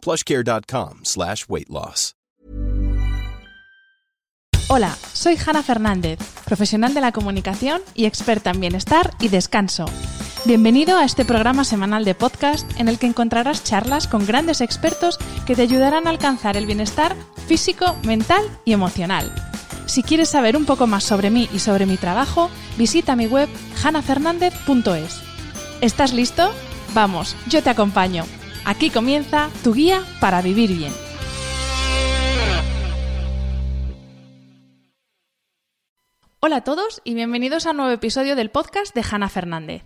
plushcare.com slash weight loss. Hola, soy Hanna Fernández, profesional de la comunicación y experta en bienestar y descanso. Bienvenido a este programa semanal de podcast en el que encontrarás charlas con grandes expertos que te ayudarán a alcanzar el bienestar físico, mental y emocional. Si quieres saber un poco más sobre mí y sobre mi trabajo, visita mi web hanafernandez.es. ¿Estás listo? Vamos, yo te acompaño. Aquí comienza tu guía para vivir bien. Hola a todos y bienvenidos a un nuevo episodio del podcast de Hanna Fernández.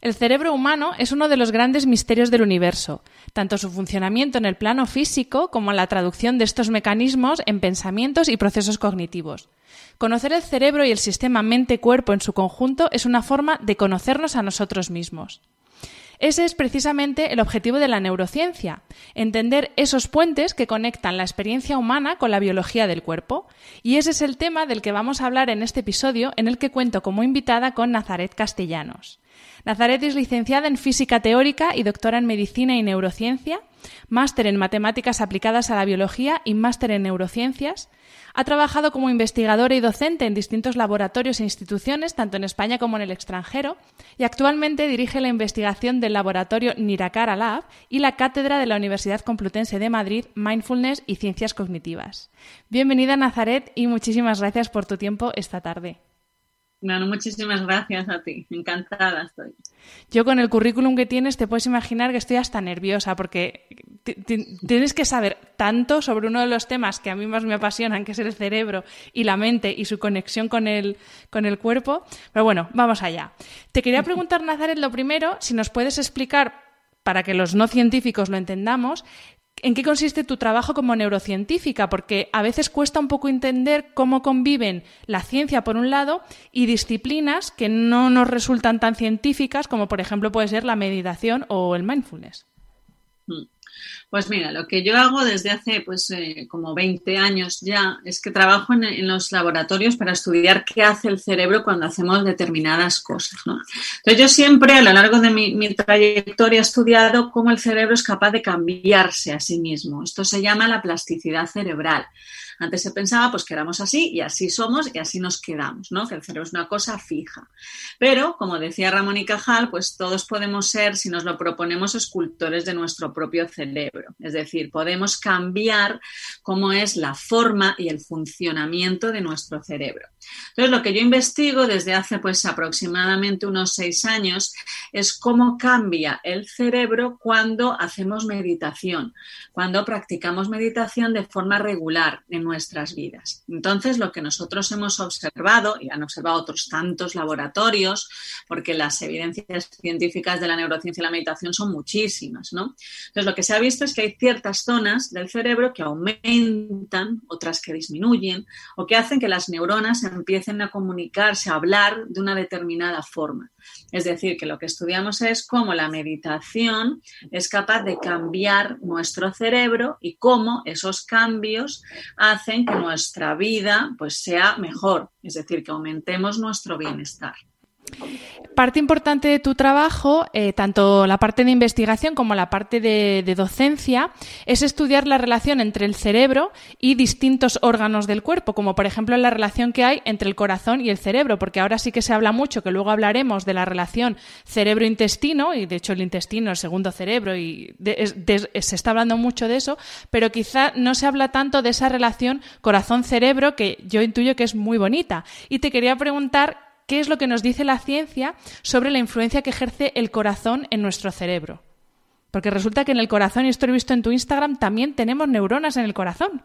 El cerebro humano es uno de los grandes misterios del universo, tanto su funcionamiento en el plano físico como la traducción de estos mecanismos en pensamientos y procesos cognitivos. Conocer el cerebro y el sistema mente-cuerpo en su conjunto es una forma de conocernos a nosotros mismos. Ese es precisamente el objetivo de la neurociencia, entender esos puentes que conectan la experiencia humana con la biología del cuerpo. Y ese es el tema del que vamos a hablar en este episodio, en el que cuento como invitada con Nazaret Castellanos. Nazaret es licenciada en física teórica y doctora en medicina y neurociencia, máster en matemáticas aplicadas a la biología y máster en neurociencias. Ha trabajado como investigadora y docente en distintos laboratorios e instituciones, tanto en España como en el extranjero, y actualmente dirige la investigación del laboratorio Niracara Lab y la cátedra de la Universidad Complutense de Madrid, Mindfulness y Ciencias Cognitivas. Bienvenida, Nazaret, y muchísimas gracias por tu tiempo esta tarde. Muchísimas gracias a ti. Encantada estoy. Yo con el currículum que tienes te puedes imaginar que estoy hasta nerviosa porque tienes que saber tanto sobre uno de los temas que a mí más me apasionan, que es el cerebro y la mente y su conexión con el, con el cuerpo. Pero bueno, vamos allá. Te quería preguntar, Nazaret, lo primero, si nos puedes explicar, para que los no científicos lo entendamos, ¿En qué consiste tu trabajo como neurocientífica? Porque a veces cuesta un poco entender cómo conviven la ciencia por un lado y disciplinas que no nos resultan tan científicas como por ejemplo puede ser la meditación o el mindfulness. Mm. Pues mira, lo que yo hago desde hace pues eh, como 20 años ya es que trabajo en, los laboratorios para estudiar qué hace el cerebro cuando hacemos determinadas cosas. Entonces yo siempre a lo largo de mi, mi trayectoria he estudiado cómo el cerebro es capaz de cambiarse a sí mismo. Esto se llama la plasticidad cerebral. Antes se pensaba pues que éramos así y así somos y así nos quedamos, ¿no? Que el cerebro es una cosa fija. Pero, como decía Ramón y Cajal, pues todos podemos ser, si nos lo proponemos, escultores de nuestro propio cerebro. Es decir, podemos cambiar cómo es la forma y el funcionamiento de nuestro cerebro. Entonces, lo que yo investigo desde hace pues aproximadamente unos seis años es cómo cambia el cerebro cuando hacemos meditación, cuando practicamos meditación de forma regular en nuestras vidas. Entonces, lo que nosotros hemos observado, y han observado otros tantos laboratorios, porque las evidencias científicas de la neurociencia y la meditación son muchísimas, ¿no? Entonces, lo que se ha visto es que hay ciertas zonas del cerebro que aumentan, otras que disminuyen, o que hacen que las neuronas empiecen a comunicarse, a hablar de una determinada forma. Es decir, que lo que estudiamos es cómo la meditación es capaz de cambiar nuestro cerebro y cómo esos cambios hacen que nuestra vida pues, sea mejor, es decir, que aumentemos nuestro bienestar. Parte importante de tu trabajo, eh, tanto la parte de investigación como la parte de, docencia, es estudiar la relación entre el cerebro y distintos órganos del cuerpo, como por ejemplo la relación que hay entre el corazón y el cerebro, porque ahora sí que se habla mucho, que luego hablaremos de la relación cerebro-intestino, y de hecho el intestino, el segundo cerebro, y se está hablando mucho de eso, pero quizá no se habla tanto de esa relación corazón-cerebro que yo intuyo que es muy bonita. Y te quería preguntar qué es lo que nos dice la ciencia sobre la influencia que ejerce el corazón en nuestro cerebro. Porque resulta que en el corazón, y esto lo he visto en tu Instagram, también tenemos neuronas en el corazón.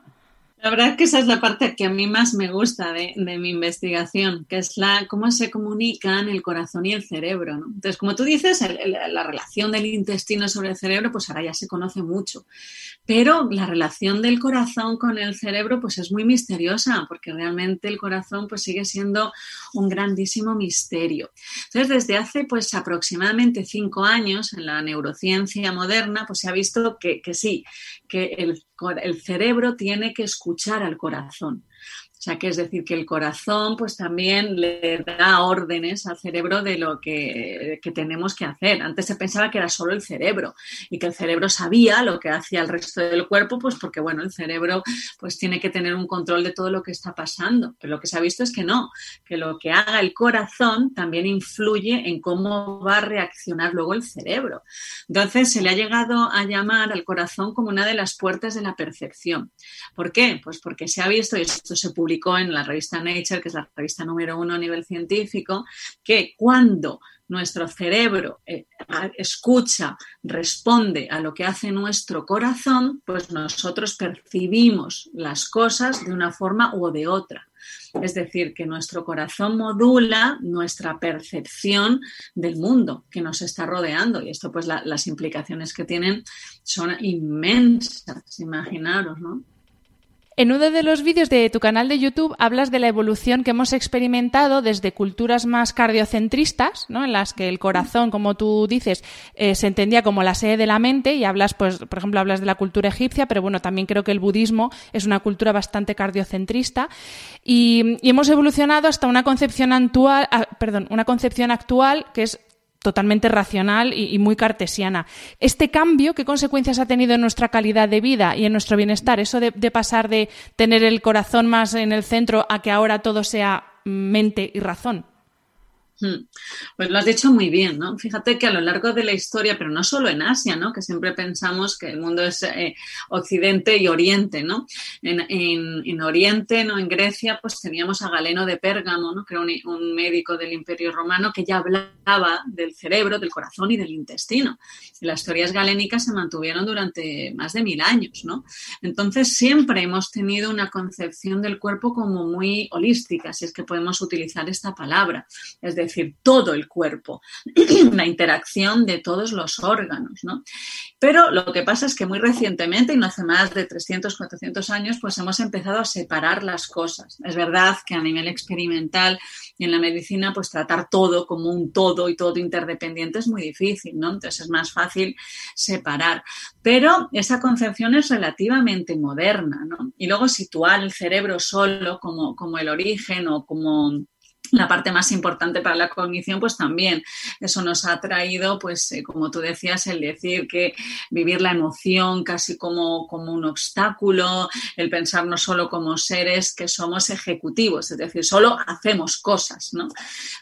La verdad es que esa es la parte que a mí más me gusta de, mi investigación, que es la cómo se comunican el corazón y el cerebro. Entonces, como tú dices, la relación del intestino sobre el cerebro, pues ahora ya se conoce mucho. Pero la relación del corazón con el cerebro, pues es muy misteriosa, porque realmente el corazón pues sigue siendo un grandísimo misterio. Entonces, desde hace pues aproximadamente cinco años en la neurociencia moderna, pues se ha visto que, que sí, que el, el cerebro tiene que escuchar al corazón. O sea, que es decir, que el corazón pues también le da órdenes al cerebro de lo que, tenemos que hacer. Antes se pensaba que era solo el cerebro y que el cerebro sabía lo que hacía el resto del cuerpo, pues porque bueno, el cerebro pues tiene que tener un control de todo lo que está pasando. Pero lo que se ha visto es que no, que lo que haga el corazón también influye en cómo va a reaccionar luego el cerebro. Entonces se le ha llegado a llamar al corazón como una de las puertas de la percepción. ¿Por qué? Pues porque se ha visto, y esto se publicó en la revista Nature, que es la revista número uno a nivel científico, que cuando nuestro cerebro eh, escucha, responde a lo que hace nuestro corazón, pues nosotros percibimos las cosas de una forma u de otra. Es decir, que nuestro corazón modula nuestra percepción del mundo que nos está rodeando. Y esto, pues, las implicaciones que tienen son inmensas, imaginaros, ¿no? En uno de los vídeos de tu canal de YouTube hablas de la evolución que hemos experimentado desde culturas más cardiocentristas, ¿no? en las que el corazón, como tú dices, eh, se entendía como la sede de la mente y hablas, pues, por ejemplo, hablas de la cultura egipcia, pero bueno, también creo que el budismo es una cultura bastante cardiocentrista y, y hemos evolucionado hasta una concepción actual, ah, perdón, una concepción actual que es totalmente racional y, muy cartesiana. Este cambio, ¿qué consecuencias ha tenido en nuestra calidad de vida y en nuestro bienestar? Eso de, pasar de tener el corazón más en el centro a que ahora todo sea mente y razón. Hmm. Pues lo has dicho muy bien, ¿no? Fíjate que a lo largo de la historia, pero no solo en Asia, ¿no? Que siempre pensamos que el mundo es eh, Occidente y Oriente, ¿no? En, Oriente, ¿no? En Grecia, pues teníamos a Galeno de Pérgamo, ¿no? Que era un, médico del Imperio Romano que ya hablaba del cerebro, del corazón y del intestino. Y las teorías galénicas se mantuvieron durante más de mil años, ¿no? Entonces siempre hemos tenido una concepción del cuerpo como muy holística, si es que podemos utilizar esta palabra. Es decir, decir, todo el cuerpo, la interacción de todos los órganos, ¿no? Pero lo que pasa es que muy recientemente, y no hace más de 300, 400 años, pues hemos empezado a separar las cosas. Es verdad que a nivel experimental y en la medicina, pues tratar todo como un todo y todo interdependiente es muy difícil, ¿no? Entonces es más fácil separar. Pero esa concepción es relativamente moderna, ¿no? Y luego situar el cerebro solo como, como el origen o como la parte más importante para la cognición, pues también eso nos ha traído, pues eh, como tú decías, el decir que vivir la emoción casi como, como un obstáculo, el pensar no solo como seres que somos ejecutivos, es decir, solo hacemos cosas, ¿no?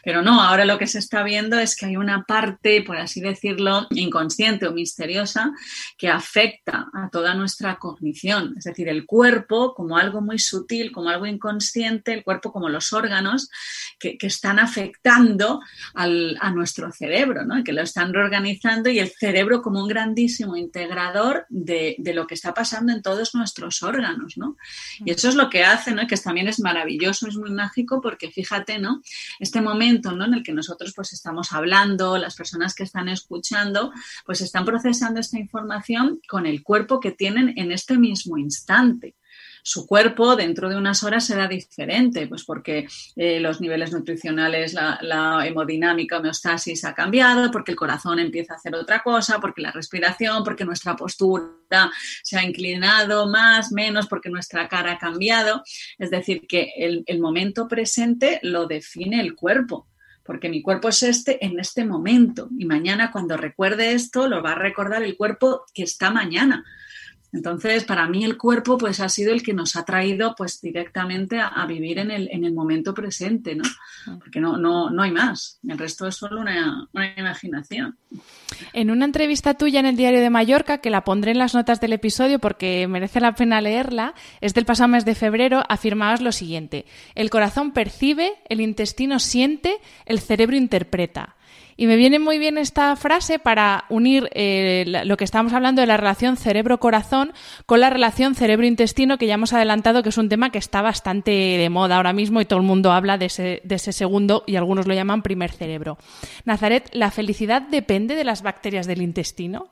Pero no, ahora lo que se está viendo es que hay una parte, por así decirlo, inconsciente o misteriosa que afecta a toda nuestra cognición, es decir, el cuerpo como algo muy sutil, como algo inconsciente, el cuerpo como los órganos, que, están afectando a nuestro cerebro, ¿no? que lo están reorganizando y el cerebro como un grandísimo integrador de, lo que está pasando en todos nuestros órganos. ¿no? Y eso es lo que hace, ¿no? que también es maravilloso, es muy mágico porque fíjate, ¿no? este momento ¿no? en el que nosotros pues estamos hablando, las personas que están escuchando, pues están procesando esta información con el cuerpo que tienen en este mismo instante su cuerpo dentro de unas horas será diferente, pues porque eh, los niveles nutricionales, la, hemodinámica, homeostasis ha cambiado, porque el corazón empieza a hacer otra cosa, porque la respiración, porque nuestra postura se ha inclinado más, menos, porque nuestra cara ha cambiado. Es decir, que el momento presente lo define el cuerpo porque mi cuerpo es este en este momento y mañana cuando recuerde esto lo va a recordar el cuerpo que está mañana. Entonces, para mí el cuerpo pues ha sido el que nos ha traído pues directamente a, vivir en el, en el, momento presente, ¿no? Ah. Porque no, no, no hay más. El resto es solo una, una, imaginación. En una entrevista tuya en el Diario de Mallorca, que la pondré en las notas del episodio porque merece la pena leerla, es del pasado mes de febrero, afirmabas lo siguiente. El corazón percibe, el intestino siente, el cerebro interpreta. Y me viene muy bien esta frase para unir eh, lo que estamos hablando de la relación cerebro-corazón con la relación cerebro-intestino, que ya hemos adelantado que es un tema que está bastante de moda ahora mismo y todo el mundo habla de ese, de ese segundo y algunos lo llaman primer cerebro. Nazaret, ¿la felicidad depende de las bacterias del intestino?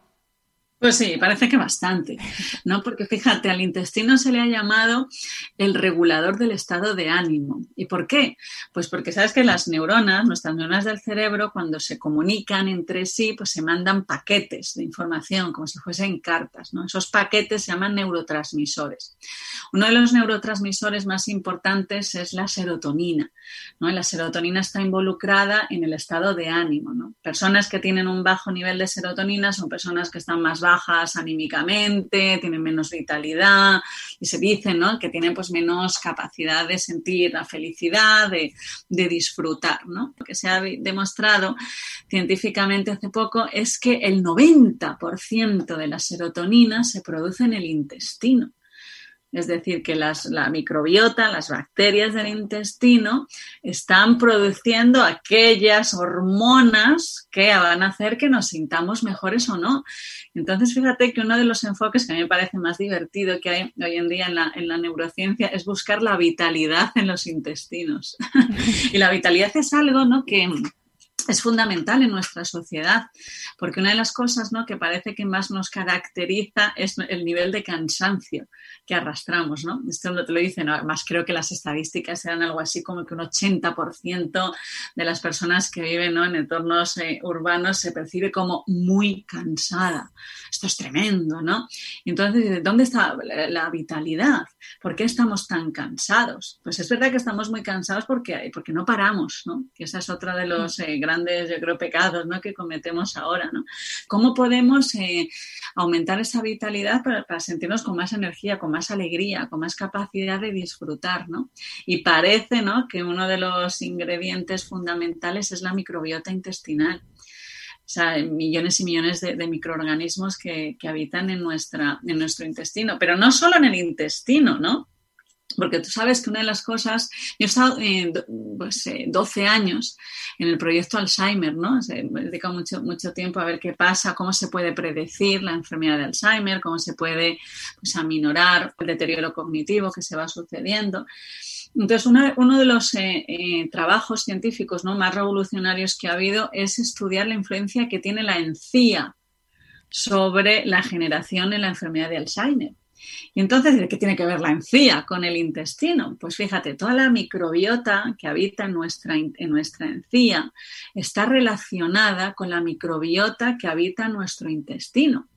Pues sí, parece que bastante, ¿no? Porque fíjate, al intestino se le ha llamado el regulador del estado de ánimo. ¿Y por qué? Pues porque sabes que las neuronas, nuestras neuronas del cerebro, cuando se comunican entre sí, pues se mandan paquetes de información, como si fuesen cartas, ¿no? Esos paquetes se llaman neurotransmisores. Uno de los neurotransmisores más importantes es la serotonina, ¿no? la serotonina está involucrada en el estado de ánimo, ¿no? Personas que tienen un bajo nivel de serotonina son personas que están más bajas anímicamente, tienen menos vitalidad y se dice ¿no? que tienen pues menos capacidad de sentir la felicidad, de, de disfrutar. ¿no? Lo que se ha demostrado científicamente hace poco es que el 90% de la serotonina se produce en el intestino. Es decir, que las, la microbiota, las bacterias del intestino, están produciendo aquellas hormonas que van a hacer que nos sintamos mejores o no. Entonces, fíjate que uno de los enfoques que a mí me parece más divertido que hay hoy en día en la, en la neurociencia es buscar la vitalidad en los intestinos. y la vitalidad es algo ¿no? que es fundamental en nuestra sociedad, porque una de las cosas ¿no? que parece que más nos caracteriza es el nivel de cansancio que arrastramos. ¿no? Esto no te lo dicen, además creo que las estadísticas eran algo así como que un 80% de las personas que viven en entornos eh, urbanos se percibe como muy cansada. Esto es tremendo, ¿no? Entonces, ¿dónde está la, vitalidad? ¿Por qué estamos tan cansados? Pues es verdad que estamos muy cansados porque, porque no paramos, ¿no? Que esa es otra de los eh, grandes yo creo, pecados ¿no? que cometemos ahora. ¿no? ¿Cómo podemos eh, aumentar esa vitalidad para, sentirnos con más energía, con más alegría, con más capacidad de disfrutar? ¿no? Y parece ¿no? que uno de los ingredientes fundamentales es la microbiota intestinal. O sea, millones y millones de, microorganismos que, que, habitan en, nuestra, en nuestro intestino, pero no solo en el intestino, ¿no? Porque tú sabes que una de las cosas, yo he estado eh, pues, 12 años en el proyecto Alzheimer, ¿no? me he dedicado mucho, mucho tiempo a ver qué pasa, cómo se puede predecir la enfermedad de Alzheimer, cómo se puede pues, aminorar el deterioro cognitivo que se va sucediendo. Entonces, uno de los eh, eh, trabajos científicos ¿no? más revolucionarios que ha habido es estudiar la influencia que tiene la encía sobre la generación en la enfermedad de Alzheimer. Y entonces, ¿qué tiene que ver la encía con el intestino? Pues fíjate, toda la microbiota que habita en nuestra, en nuestra encía está relacionada con la microbiota que habita en nuestro intestino.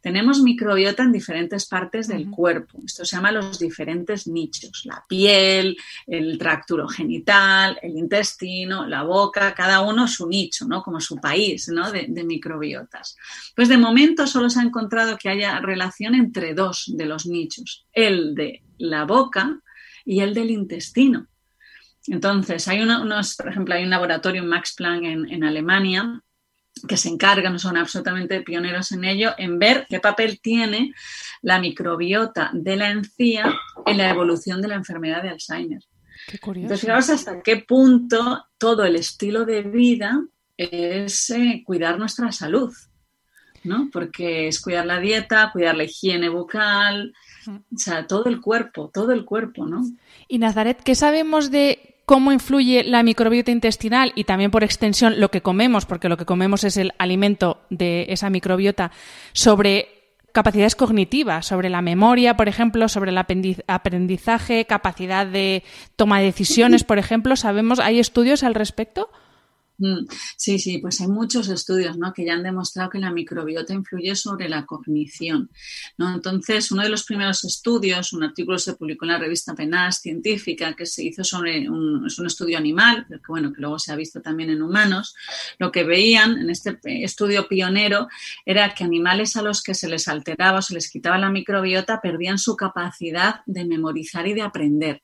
Tenemos microbiota en diferentes partes del cuerpo. Esto se llama los diferentes nichos. La piel, el tracto genital, el intestino, la boca, cada uno su nicho, ¿no? Como su país, ¿no? De, de microbiotas. Pues de momento solo se ha encontrado que haya relación entre dos de los nichos. El de la boca y el del intestino. Entonces, hay unos, por ejemplo, hay un laboratorio en Max Planck en, en Alemania que se encargan, son absolutamente pioneros en ello, en ver qué papel tiene la microbiota de la encía en la evolución de la enfermedad de Alzheimer. Qué curioso. Entonces, fijaos hasta qué punto todo el estilo de vida es eh, cuidar nuestra salud, ¿no? Porque es cuidar la dieta, cuidar la higiene bucal, o sea, todo el cuerpo, todo el cuerpo, ¿no? Y Nazaret, ¿qué sabemos de cómo influye la microbiota intestinal y también por extensión lo que comemos, porque lo que comemos es el alimento de esa microbiota, sobre capacidades cognitivas, sobre la memoria, por ejemplo, sobre el aprendizaje, capacidad de toma de decisiones, por ejemplo. ¿Sabemos, hay estudios al respecto? Mm, sí, sí, pues hay muchos estudios ¿no? que ya han demostrado que la microbiota influye sobre la cognición. ¿no? Entonces, uno de los primeros estudios, un artículo se publicó en la revista PNAS científica que se hizo sobre un, es un estudio animal, que, bueno, que luego se ha visto también en humanos. Lo que veían en este estudio pionero era que animales a los que se les alteraba o se les quitaba la microbiota perdían su capacidad de memorizar y de aprender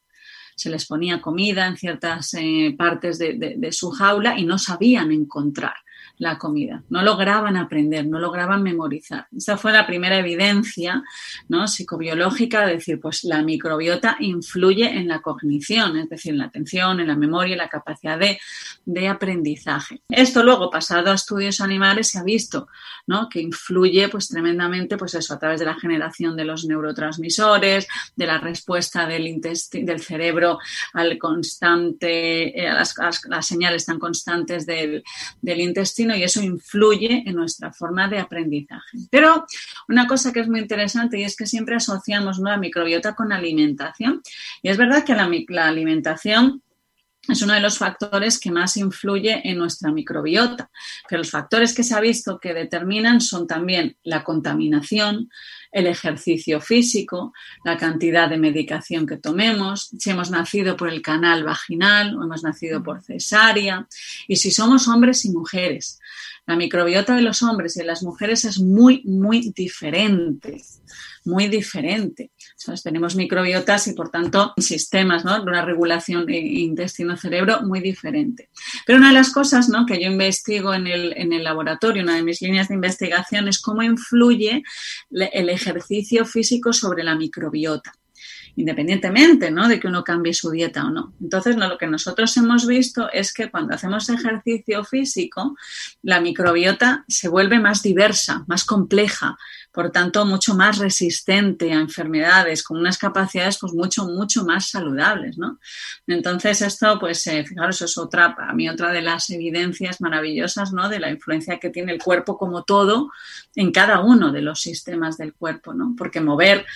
se les ponía comida en ciertas eh, partes de, su jaula y no sabían encontrar la comida, no lograban aprender, no lograban memorizar. Esa fue la primera evidencia ¿no? psicobiológica de decir, pues la microbiota influye en la cognición, es decir, en la atención, en la memoria, en la capacidad de, de aprendizaje. Esto luego, pasado a estudios animales, se ha visto ¿no? que influye pues tremendamente pues eso, a través de la generación de los neurotransmisores, de la respuesta del, del cerebro al constante, eh, a las, las, señales tan constantes del, del intestino y eso influye en nuestra forma de aprendizaje. Pero una cosa que es muy interesante y es que siempre asociamos la microbiota con alimentación. Y es verdad que la, la alimentación es uno de los factores que más influye en nuestra microbiota. Pero los factores que se ha visto que determinan son también la contaminación, el ejercicio físico, la cantidad de medicación que tomemos, si hemos nacido por el canal vaginal o hemos nacido por cesárea y si somos hombres y mujeres. La microbiota de los hombres y de las mujeres es muy, muy diferente muy diferente. tenemos microbiotas y, por tanto, sistemas de una regulación intestino-cerebro muy diferente. Pero una de las cosas ¿no? que yo investigo en el, en el laboratorio, una de mis líneas de investigación, es cómo influye el ejercicio físico sobre la microbiota independientemente ¿no? de que uno cambie su dieta o no. Entonces, lo que nosotros hemos visto es que cuando hacemos ejercicio físico, la microbiota se vuelve más diversa, más compleja, por tanto, mucho más resistente a enfermedades, con unas capacidades pues mucho, mucho más saludables, ¿no? Entonces, esto, pues, eh, fijaros, es otra, para mí, otra de las evidencias maravillosas, ¿no? De la influencia que tiene el cuerpo como todo en cada uno de los sistemas del cuerpo, ¿no? Porque mover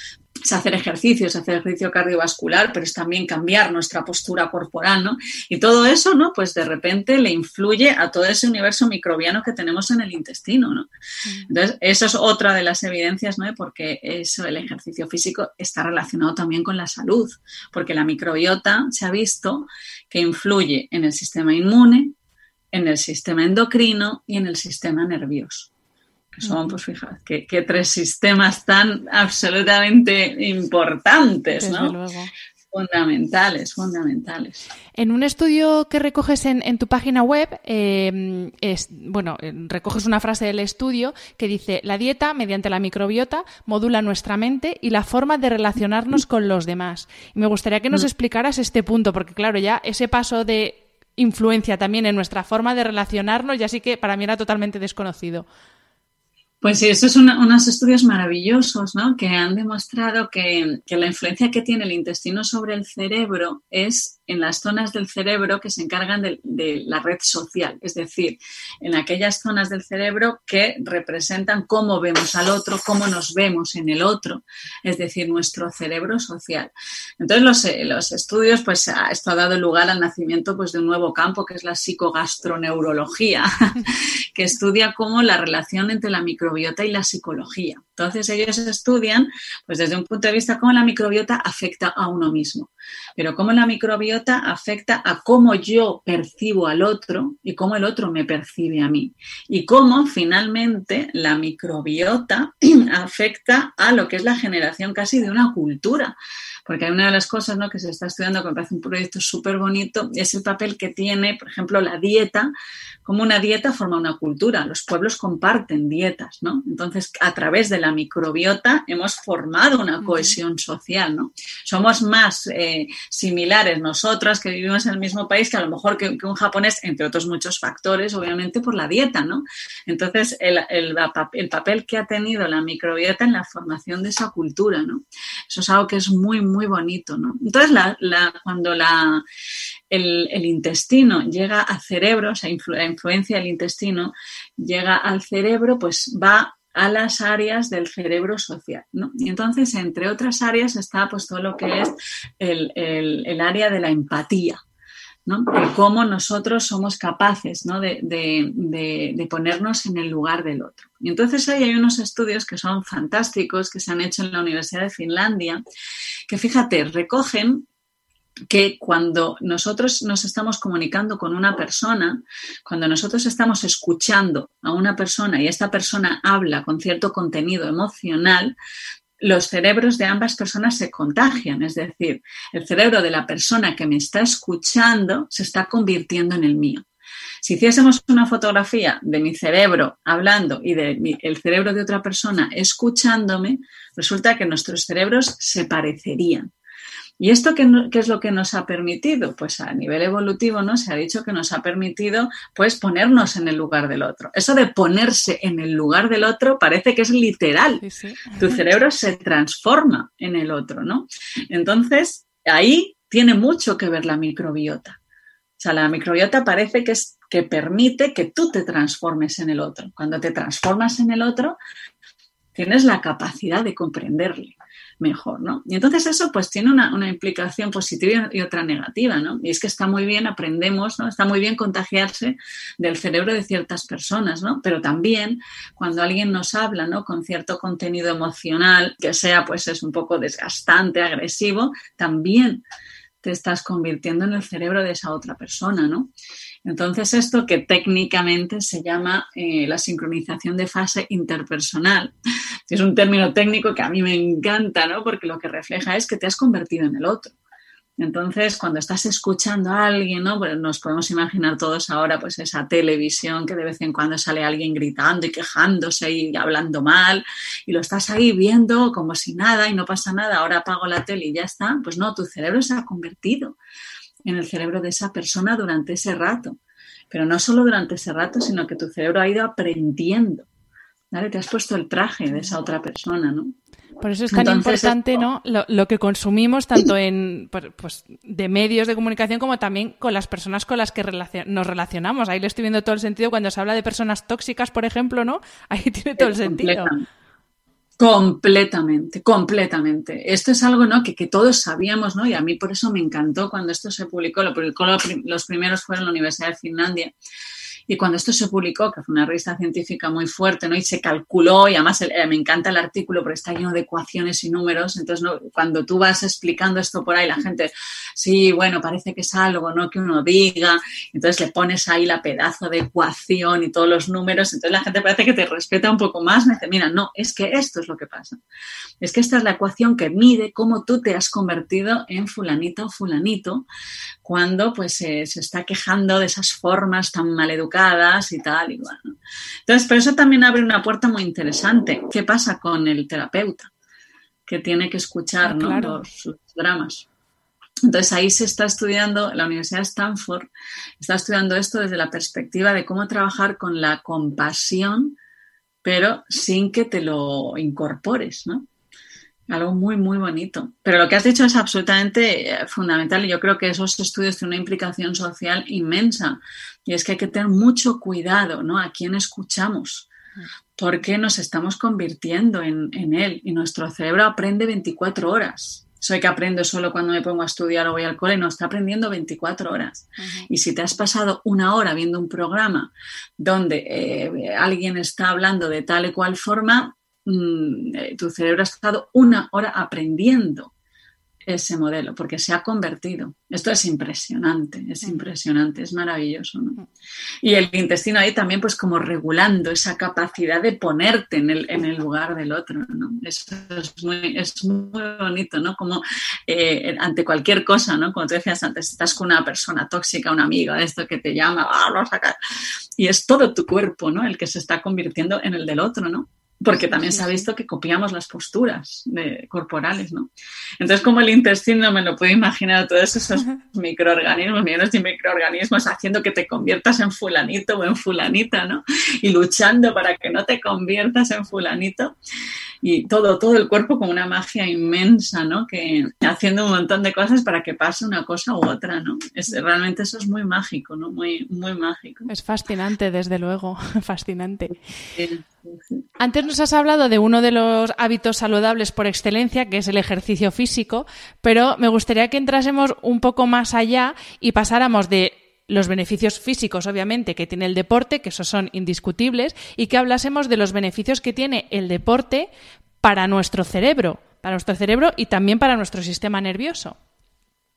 es hacer ejercicios, hacer ejercicio cardiovascular, pero es también cambiar nuestra postura corporal, ¿no? Y todo eso, ¿no? Pues de repente le influye a todo ese universo microbiano que tenemos en el intestino, ¿no? Mm. Entonces, eso es otra de las evidencias, ¿no? Porque eso, el ejercicio físico está relacionado también con la salud, porque la microbiota se ha visto que influye en el sistema inmune, en el sistema endocrino y en el sistema nervioso que son, pues fíjate, que, tres sistemas tan absolutamente importantes, ¿no? Fundamentales, fundamentales. En un estudio que recoges en, tu página web, em, es, bueno, recoges una frase del estudio que dice, la dieta, mediante la microbiota, modula nuestra mente y la forma de relacionarnos con los demás. Y me gustaría que nos mm. explicaras este punto, porque claro, ya ese paso de influencia también en nuestra forma de relacionarnos, ya sí que para mí era totalmente desconocido. Pues sí, estos son unos estudios maravillosos, ¿no? Que han demostrado que, la influencia que tiene el intestino sobre el cerebro es en las zonas del cerebro que se encargan de, la red social, es decir, en aquellas zonas del cerebro que representan cómo vemos al otro, cómo nos vemos en el otro, es decir, nuestro cerebro social. Entonces, los, eh, los estudios, pues, esto ha dado lugar al nacimiento pues, de un nuevo campo que es la psicogastroneurología, que estudia cómo la relación entre la microbiota y la psicología. Entonces, ellos estudian, pues, desde un punto de vista cómo la microbiota afecta a uno mismo, pero cómo la microbiota afecta a cómo yo percibo al otro y cómo el otro me percibe a mí. Y cómo finalmente la microbiota afecta a lo que es la generación casi de una cultura. Porque hay una de las cosas ¿no? que se está estudiando, que me parece un proyecto súper bonito, es el papel que tiene, por ejemplo, la dieta como una dieta forma una cultura. Los pueblos comparten dietas, ¿no? Entonces, a través de la microbiota hemos formado una cohesión social, ¿no? Somos más eh, similares nosotras que vivimos en el mismo país que a lo mejor que, un japonés, entre otros muchos factores, obviamente por la dieta, ¿no? Entonces, el, el, papel que ha tenido la microbiota en la formación de esa cultura, ¿no? Eso es algo que es muy, muy bonito, ¿no? Entonces, la, cuando la, el, intestino llega al cerebro, o sea, la influencia del intestino llega al cerebro, pues va a las áreas del cerebro social. ¿no? Y entonces, entre otras áreas, está pues todo lo que es el, área de la empatía. ¿No? cómo nosotros somos capaces de, de, ponernos en el lugar del otro. Y entonces ahí hay unos estudios que son fantásticos que se han hecho en la Universidad de Finlandia, que fíjate, recogen que cuando nosotros nos estamos comunicando con una persona, cuando nosotros estamos escuchando a una persona y esta persona habla con cierto contenido emocional, los cerebros de ambas personas se contagian, es decir, el cerebro de la persona que me está escuchando se está convirtiendo en el mío. Si hiciésemos una fotografía de mi cerebro hablando y del el cerebro de otra persona escuchándome, resulta que nuestros cerebros se parecerían. ¿Y esto qué, es lo que nos ha permitido? Pues a nivel evolutivo, ¿no? Se ha dicho que nos ha permitido, pues, ponernos en el lugar del otro. Eso de ponerse en el lugar del otro parece que es literal. Tu cerebro se transforma en el otro, ¿no? Entonces, ahí tiene mucho que ver la microbiota. O sea, la microbiota parece que, es, que permite que tú te transformes en el otro. Cuando te transformas en el otro, tienes la capacidad de comprenderle mejor, ¿no? Y entonces eso pues tiene una, implicación positiva y otra negativa, ¿no? Y es que está muy bien, aprendemos, ¿no? Está muy bien contagiarse del cerebro de ciertas personas, ¿no? Pero también cuando alguien nos habla, ¿no? Con cierto contenido emocional, que sea pues es un poco desgastante, agresivo, también te estás convirtiendo en el cerebro de esa otra persona, ¿no? Entonces, esto que técnicamente se llama eh, la sincronización de fase interpersonal. Es un término técnico que a mí me encanta, ¿no? Porque lo que refleja es que te has convertido en el otro. Entonces, cuando estás escuchando a alguien, ¿no? Pues nos podemos imaginar todos ahora, pues esa televisión que de vez en cuando sale alguien gritando y quejándose y hablando mal, y lo estás ahí viendo como si nada y no pasa nada, ahora apago la tele y ya está. Pues no, tu cerebro se ha convertido en el cerebro de esa persona durante ese rato. Pero no solo durante ese rato, sino que tu cerebro ha ido aprendiendo. ¿vale? Te has puesto el traje de esa otra persona, ¿no? Por eso es tan importante ¿no? Lo, que consumimos, tanto en pues, de medios de comunicación como también con las personas con las que nos relacionamos. Ahí le estoy viendo todo el sentido cuando se habla de personas tóxicas, por ejemplo, ¿no? Ahí tiene todo el sentido. Completamente, completamente. Esto es algo ¿no? que, que, todos sabíamos, ¿no? Y a mí por eso me encantó cuando esto se publicó. Lo publicó los primeros fueron la Universidad de Finlandia. Y cuando esto se publicó, que fue una revista científica muy fuerte, ¿no? Y se calculó, y además eh, me encanta el artículo porque está lleno de ecuaciones y números, entonces cuando tú vas explicando esto por ahí, la gente, sí, bueno, parece que es algo, ¿no? Que uno diga, entonces le pones ahí la pedazo de ecuación y todos los números, entonces la gente parece que te respeta un poco más, me dice, mira, no, es que esto es lo que pasa. Es que esta es la ecuación que mide cómo tú te has convertido en fulanito o fulanito cuando pues se está quejando de esas formas tan maleducadas y tal, bueno. Entonces, pero eso también abre una puerta muy interesante. ¿Qué pasa con el terapeuta? Que tiene que escuchar ah, los, dramas. Entonces ahí se está estudiando, la Universidad de Stanford está estudiando esto desde la perspectiva de cómo trabajar con la compasión, pero sin que te lo incorpores, ¿no? Algo muy, muy bonito. Pero lo que has dicho es absolutamente eh, fundamental y yo creo que esos estudios tienen una implicación social inmensa. Y es que hay que tener mucho cuidado, ¿no? A quién escuchamos, porque nos estamos convirtiendo en, él y nuestro cerebro aprende 24 horas. Soy que aprendo solo cuando me pongo a estudiar o voy al cole, no, está aprendiendo 24 horas. Y si te has pasado una hora viendo un programa donde eh, alguien está hablando de tal y cual forma, tu cerebro ha estado una hora aprendiendo ese modelo, porque se ha convertido. Esto es impresionante, es mm. impresionante, es maravilloso. Mm. Y el intestino ahí también, pues como regulando esa capacidad de ponerte en el, en el lugar del otro. ¿no? Eso es muy, es muy bonito, ¿no? Como eh, ante cualquier cosa, ¿no? Como tú decías antes, estás con una persona tóxica, una amiga, esto que te llama, ah, y es todo tu cuerpo, ¿no? El que se está convirtiendo en el del otro, ¿no? Porque también se ha visto que copiamos las posturas corporales, ¿no? Entonces, como el intestino me lo puedo imaginar, todos esos microorganismos, millones de microorganismos haciendo que te conviertas en fulanito o en fulanita, ¿no? Y luchando para que no te conviertas en fulanito. Y todo, todo el cuerpo como una magia inmensa, ¿no? Que haciendo un montón de cosas para que pase una cosa u otra, ¿no? Es, realmente eso es muy mágico, ¿no? Muy, muy mágico. Es fascinante, desde luego, fascinante. Antes nos has hablado de uno de los hábitos saludables por excelencia, que es el ejercicio físico, pero me gustaría que entrásemos un poco más allá y pasáramos de los beneficios físicos, obviamente, que tiene el deporte, que esos son indiscutibles, y que hablásemos de los beneficios que tiene el deporte para nuestro cerebro, para nuestro cerebro y también para nuestro sistema nervioso.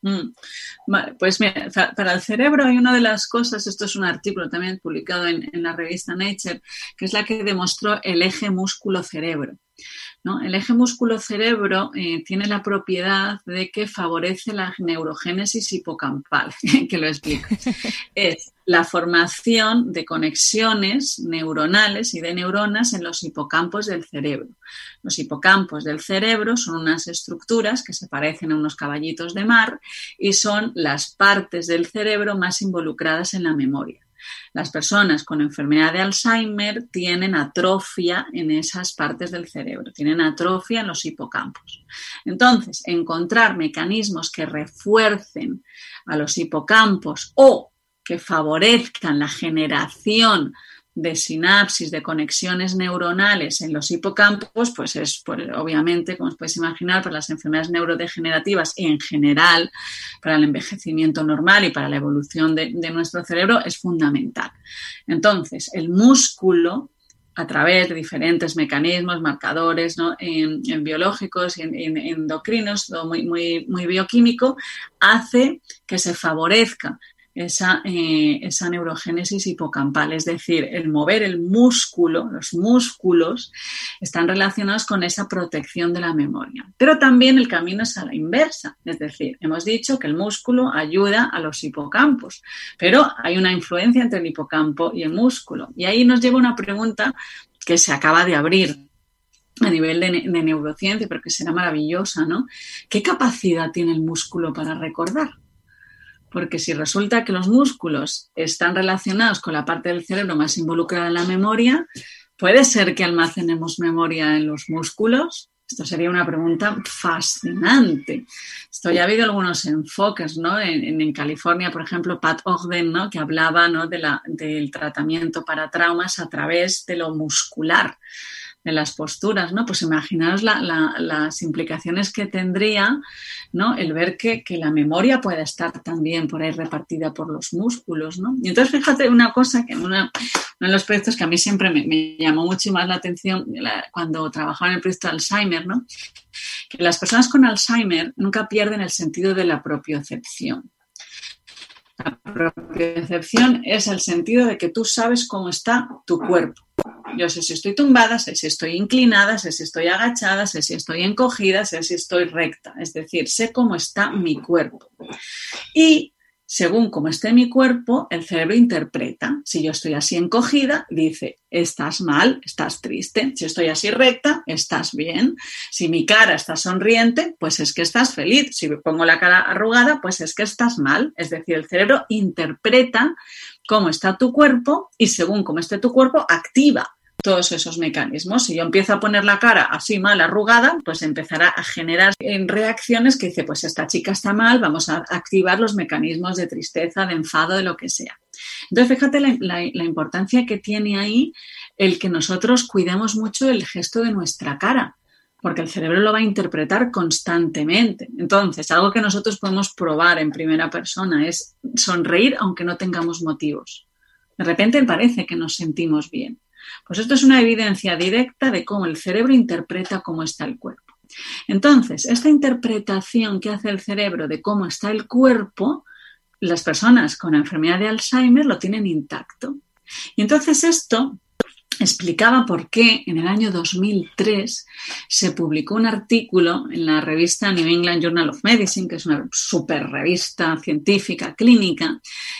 Mm. pues mira, para el cerebro hay una de las cosas, esto es un artículo también publicado en, la revista Nature, que es la que demostró el eje músculo-cerebro. El eje músculo-cerebro eh, tiene la propiedad de que favorece la neurogénesis hipocampal, que lo explico. Es la formación de conexiones neuronales y de neuronas en los hipocampos del cerebro. Los hipocampos del cerebro son unas estructuras que se parecen a unos caballitos de mar y son las partes del cerebro más involucradas en la memoria. Las personas con enfermedad de Alzheimer tienen atrofia en esas partes del cerebro, tienen atrofia en los hipocampos. Entonces, encontrar mecanismos que refuercen a los hipocampos o que favorezcan la generación de sinapsis, de conexiones neuronales en los hipocampos, pues es pues, obviamente, como os podéis imaginar, para las enfermedades neurodegenerativas y en general para el envejecimiento normal y para la evolución de, nuestro cerebro es fundamental. Entonces, el músculo a través de diferentes mecanismos, marcadores en, biológicos y en, endocrinos, muy, muy bioquímico, hace que se favorezca esa, eh, esa neurogénesis hipocampal, es decir, el mover el músculo, los músculos están relacionados con esa protección de la memoria. Pero también el camino es a la inversa, es decir, hemos dicho que el músculo ayuda a los hipocampos, pero hay una influencia entre el hipocampo y el músculo. Y ahí nos lleva una pregunta que se acaba de abrir a nivel de, de, neurociencia, pero que será maravillosa, ¿no? ¿Qué capacidad tiene el músculo para recordar? Porque si resulta que los músculos están relacionados con la parte del cerebro más involucrada en la memoria, ¿puede ser que almacenemos memoria en los músculos? Esto sería una pregunta fascinante. Esto ya ha habido algunos enfoques, ¿no? En, California, por ejemplo, Pat Ogden, ¿no? Que hablaba, ¿no? Del tratamiento para traumas a través de lo muscular de las posturas, ¿no? Pues imaginaos las implicaciones que tendría, ¿no? El ver que, la memoria puede estar también por ahí repartida por los músculos, ¿no? Y entonces fíjate una cosa que uno de los proyectos que a mí siempre me, llamó mucho más la atención cuando trabajaba en el proyecto Alzheimer, ¿no? Que las personas con Alzheimer nunca pierden el sentido de la propiocepción. La propiocepción es el sentido de que tú sabes cómo está tu cuerpo. Yo sé si estoy tumbada, sé si estoy inclinada, sé si estoy agachada, sé si estoy encogida, sé si estoy recta. Es decir, sé cómo está mi cuerpo. Y según cómo esté mi cuerpo, el cerebro interpreta. Si yo estoy así encogida, dice, estás mal, estás triste. Si estoy así recta, estás bien. Si mi cara está sonriente, pues es que estás feliz. Si me pongo la cara arrugada, pues es que estás mal. Es decir, el cerebro interpreta cómo está tu cuerpo y según cómo esté tu cuerpo, activa todos esos mecanismos. Si yo empiezo a poner la cara así mal arrugada, pues empezará a generar reacciones que dice, pues esta chica está mal, vamos a activar los mecanismos de tristeza, de enfado, de lo que sea. Entonces, fíjate la, importancia que tiene ahí el que nosotros cuidemos mucho el gesto de nuestra cara porque el cerebro lo va a interpretar constantemente. Entonces, algo que nosotros podemos probar en primera persona es sonreír aunque no tengamos motivos. De repente parece que nos sentimos bien. Pues esto es una evidencia directa de cómo el cerebro interpreta cómo está el cuerpo. Entonces, esta interpretación que hace el cerebro de cómo está el cuerpo, las personas con enfermedad de Alzheimer lo tienen intacto. Y entonces esto explicaba por qué en el año 2003 se publicó un artículo en la revista New England Journal of Medicine, que es una super revista científica clínica,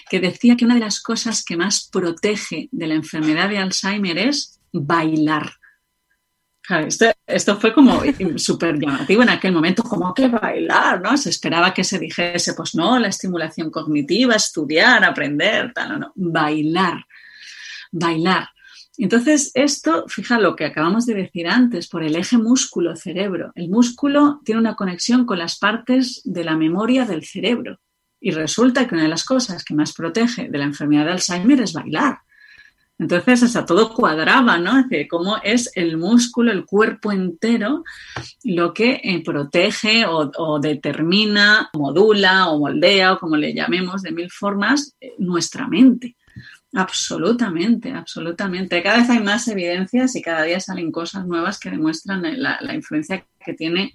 que decía que una de las cosas que más protege de la enfermedad de Alzheimer es bailar. Esto, fue como súper llamativo en aquel momento, como que bailar, ¿no? Se esperaba que se dijese, pues no, la estimulación cognitiva, estudiar, aprender, tal, no, no, bailar, bailar. Entonces, esto, fija lo que acabamos de decir antes, por el eje músculo-cerebro. El músculo tiene una conexión con las partes de la memoria del cerebro. Y resulta que una de las cosas que más protege de la enfermedad de Alzheimer es bailar. Entonces, hasta todo cuadraba, ¿no? De cómo es el músculo, el cuerpo entero, lo que eh, protege o, o, determina, modula o moldea, o como le llamemos de mil formas, eh, nuestra mente. Absolutamente, absolutamente. Cada vez hay más evidencias y cada día salen cosas nuevas que demuestran la, influencia que tiene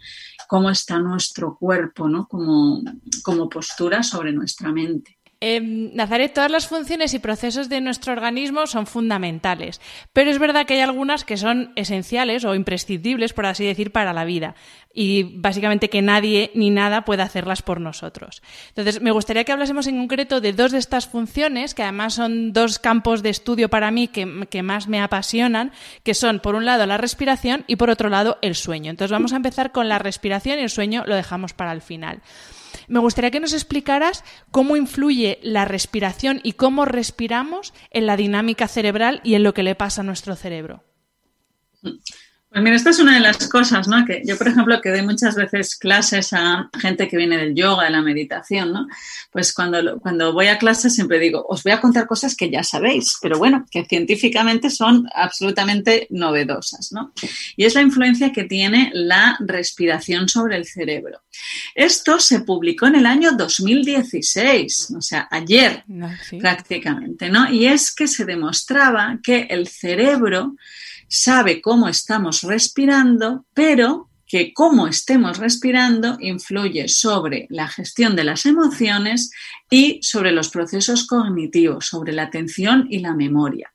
cómo está nuestro cuerpo, ¿no? Como, como postura sobre nuestra mente. Em, Nazaret, todas las funciones y procesos de nuestro organismo son fundamentales, pero es verdad que hay algunas que son esenciales o imprescindibles, por así decir, para la vida y básicamente que nadie ni nada pueda hacerlas por nosotros. Entonces, me gustaría que hablásemos en concreto de dos de estas funciones, que además son dos campos de estudio para mí que, más me apasionan, que son, por un lado, la respiración y, por otro lado, el sueño. Entonces, vamos a empezar con la respiración y el sueño lo dejamos para el final. Me gustaría que nos explicaras cómo influye la respiración y cómo respiramos en la dinámica cerebral y en lo que le pasa a nuestro cerebro. Pues mira, esta es una de las cosas, ¿no? Que yo, por ejemplo, que doy muchas veces clases a gente que viene del yoga, de la meditación, ¿no? Pues cuando, cuando voy a clases siempre digo, os voy a contar cosas que ya sabéis, pero bueno, que científicamente son absolutamente novedosas, ¿no? Y es la influencia que tiene la respiración sobre el cerebro. Esto se publicó en el año 2016, o sea, ayer prácticamente, ¿no? Y es que se demostraba que el cerebro sabe cómo estamos respirando, pero que cómo estemos respirando influye sobre la gestión de las emociones y sobre los procesos cognitivos, sobre la atención y la memoria.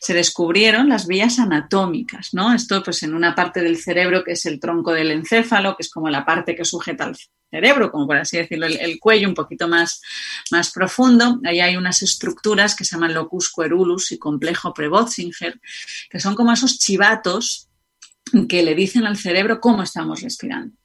Se descubrieron las vías anatómicas, ¿no? Esto pues en una parte del cerebro que es el tronco del encéfalo, que es como la parte que sujeta al cerebro, como por así decirlo, el, cuello un poquito más, más profundo. Ahí hay unas estructuras que se llaman locus coeruleus y complejo Prebotzinger, que son como esos chivatos que le dicen al cerebro cómo estamos respirando.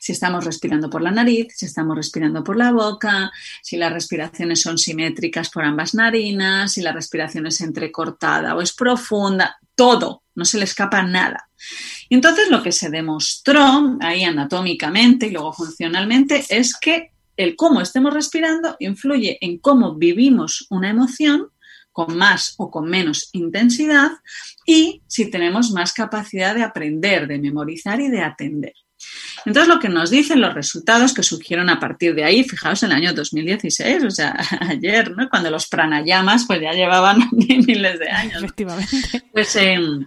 Si estamos respirando por la nariz, si estamos respirando por la boca, si las respiraciones son simétricas por ambas narinas, si la respiración es entrecortada o es profunda, todo, no se le escapa nada. Y entonces lo que se demostró ahí anatómicamente y luego funcionalmente es que el cómo estemos respirando influye en cómo vivimos una emoción con más o con menos intensidad y si tenemos más capacidad de aprender, de memorizar y de atender. Entonces, lo que nos dicen los resultados que surgieron a partir de ahí, fijaos en el año 2016, o sea, ayer, ¿no? Cuando los pranayamas pues ya llevaban miles de años. Efectivamente. Pues em,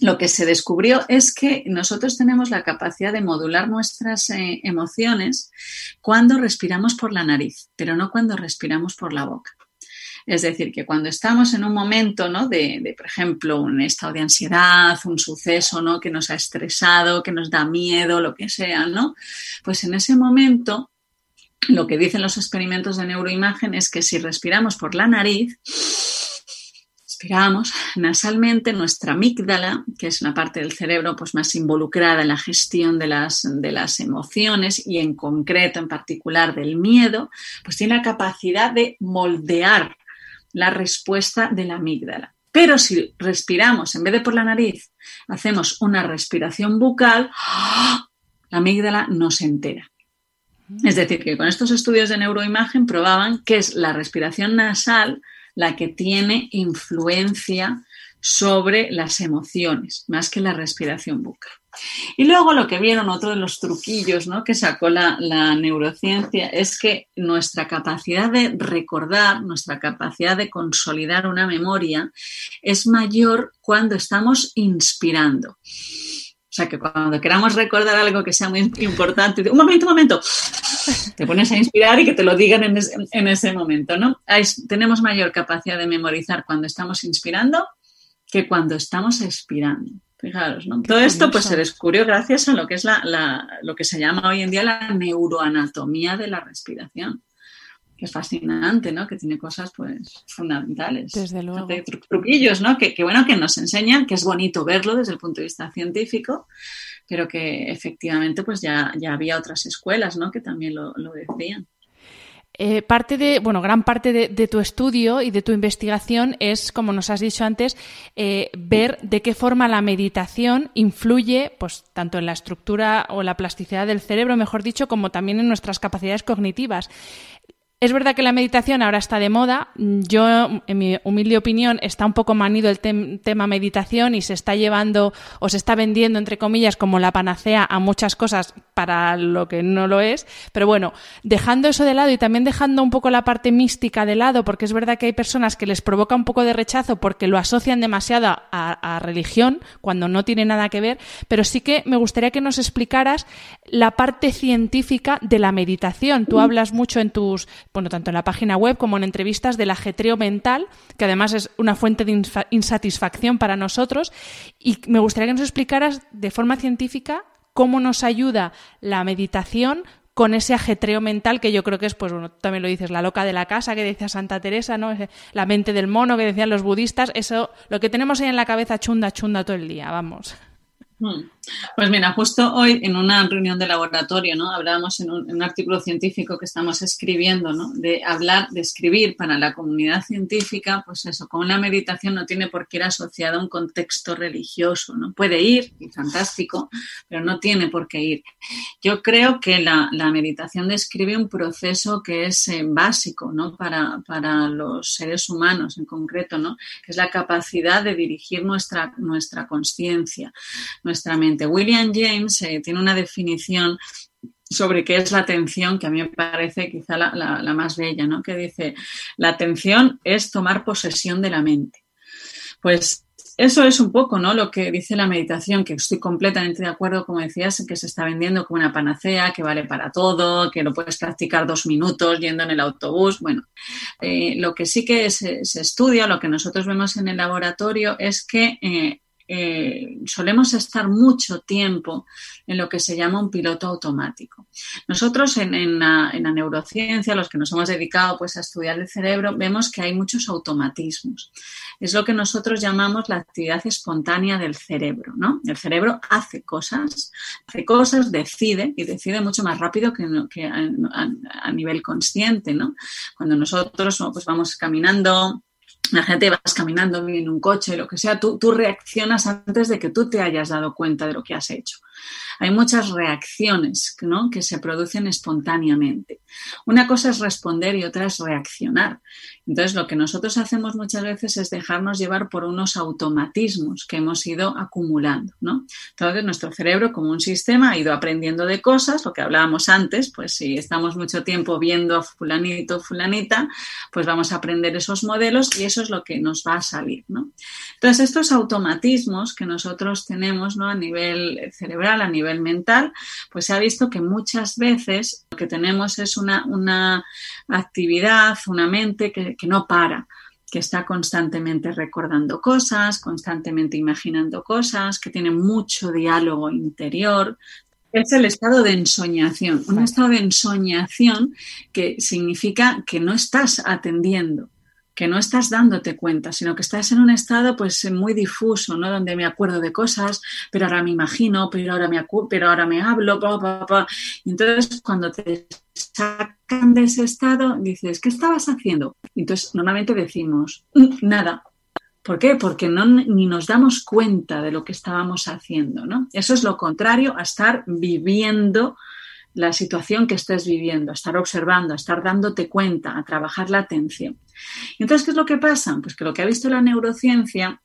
lo que se descubrió es que nosotros tenemos la capacidad de modular nuestras eh, emociones cuando respiramos por la nariz, pero no cuando respiramos por la boca. Es decir, que cuando estamos en un momento, ¿no? De, por ejemplo, un estado de ansiedad, un suceso, ¿no? Que nos ha estresado, que nos da miedo, lo que sea, ¿no? Pues en ese momento, lo que dicen los experimentos de neuroimagen es que si respiramos por la nariz, respiramos nasalmente, nuestra amígdala, que es una parte del cerebro pues, más involucrada en la gestión de las, de las emociones y en concreto, en particular del miedo, pues tiene la capacidad de moldear la respuesta de la amígdala. Pero si respiramos, en vez de por la nariz, hacemos una respiración bucal, la amígdala no se entera. Es decir, que con estos estudios de neuroimagen probaban que es la respiración nasal la que tiene influencia sobre las emociones, más que la respiración bucal. Y luego lo que vieron, otro de los truquillos ¿no? que sacó la, neurociencia, es que nuestra capacidad de recordar, nuestra capacidad de consolidar una memoria es mayor cuando estamos inspirando. O sea, que cuando queramos recordar algo que sea muy importante, un momento, un momento, te pones a inspirar y que te lo digan en, ese momento, ¿no? tenemos mayor capacidad de memorizar cuando estamos inspirando que cuando estamos expirando. Fijaros, ¿no? Todo esto pues se descubrió gracias a lo que es la, lo que se llama hoy en día la neuroanatomía de la respiración. Que es fascinante, ¿no? Que tiene cosas pues fundamentales. Desde luego. truquillos, ¿no? Que, bueno que nos enseñan, que es bonito verlo desde el punto de vista científico, pero que efectivamente pues ya, ya había otras escuelas, ¿no? Que también lo, lo decían. Eh, parte de, bueno, gran parte de, tu estudio y de tu investigación es, como nos has dicho antes, eh, ver de qué forma la meditación influye, pues, tanto en la estructura o la plasticidad del cerebro, mejor dicho, como también en nuestras capacidades cognitivas. Es verdad que la meditación ahora está de moda. Yo, en mi humilde opinión, está un poco manido el tema meditación y se está llevando o se está vendiendo, entre comillas, como la panacea a muchas cosas para lo que no lo es. Pero bueno, dejando eso de lado y también dejando un poco la parte mística de lado, porque es verdad que hay personas que les provoca un poco de rechazo porque lo asocian demasiado a, a religión cuando no tiene nada que ver. Pero sí que me gustaría que nos explicaras la parte científica de la meditación. Tú hablas mucho en tus, bueno, tanto en la página web como en entrevistas del ajetreo mental, que además es una fuente de insatisfacción para nosotros. Y me gustaría que nos explicaras de forma científica cómo nos ayuda la meditación con ese ajetreo mental que yo creo que es, pues bueno, también lo dices, la loca de la casa que decía Santa Teresa, ¿no? La mente del mono que decían los budistas, eso, lo que tenemos ahí en la cabeza chunda, chunda todo el día, vamos. Hmm. Pues mira, justo hoy en una reunión de laboratorio, ¿no? Hablábamos en un, artículo científico que estamos escribiendo, ¿no? De hablar, de escribir para la comunidad científica, pues eso, con una meditación no tiene por qué ir asociada a un contexto religioso, ¿no? Puede ir, y fantástico, pero no tiene por qué ir. Yo creo que la, meditación describe un proceso que es eh, básico, ¿no? Para, para los seres humanos en concreto, ¿no? Que es la capacidad de dirigir nuestra, nuestra conciencia, nuestra William James eh, tiene una definición sobre qué es la atención, que a mí me parece quizá la, más bella, ¿no? Que dice, la atención es tomar posesión de la mente. Pues eso es un poco, ¿no? Lo que dice la meditación, que estoy completamente de acuerdo, como decías, que se está vendiendo como una panacea, que vale para todo, que lo puedes practicar dos minutos yendo en el autobús. Bueno, eh, lo que sí que se, estudia, lo que nosotros vemos en el laboratorio, es que eh, eh, solemos estar mucho tiempo en lo que se llama un piloto automático. Nosotros en, la, neurociencia, los que nos hemos dedicado pues, a estudiar el cerebro, vemos que hay muchos automatismos. Es lo que nosotros llamamos la actividad espontánea del cerebro. ¿no? El cerebro hace cosas, hace cosas, decide y decide mucho más rápido que, a, nivel consciente. ¿no? Cuando nosotros pues, vamos caminando, la gente vas caminando en un coche, lo que sea, tú, tú reaccionas antes de que tú te hayas dado cuenta de lo que has hecho. Hay muchas reacciones ¿no? que se producen espontáneamente. Una cosa es responder y otra es reaccionar. Entonces, lo que nosotros hacemos muchas veces es dejarnos llevar por unos automatismos que hemos ido acumulando. ¿no? Entonces, nuestro cerebro, como un sistema, ha ido aprendiendo de cosas, lo que hablábamos antes, pues si estamos mucho tiempo viendo a fulanito, fulanita, pues vamos a aprender esos modelos y eso es lo que nos va a salir. ¿no? Entonces, estos automatismos que nosotros tenemos ¿no? a nivel cerebral, a nivel mental, pues se ha visto que muchas veces lo que tenemos es una, una actividad, una mente que, que no para que está constantemente recordando cosas, constantemente imaginando cosas, que tiene mucho diálogo interior, es el estado de ensoñación, un estado de ensoñación que significa que no estás atendiendo, que no estás dándote cuenta, sino que estás en un estado pues muy difuso, ¿no? Donde me acuerdo de cosas, pero ahora me imagino, pero ahora me, pero ahora me hablo, pa, Y entonces cuando te sacan de ese estado, dices, ¿qué estabas haciendo? Entonces normalmente decimos, mm, nada. ¿Por qué? Porque no, ni nos damos cuenta de lo que estábamos haciendo, ¿no? Eso es lo contrario a estar viviendo la situación que estés viviendo, a estar observando, a estar dándote cuenta, a trabajar la atención. Entonces, ¿qué es lo que pasa? Pues que lo que ha visto la neurociencia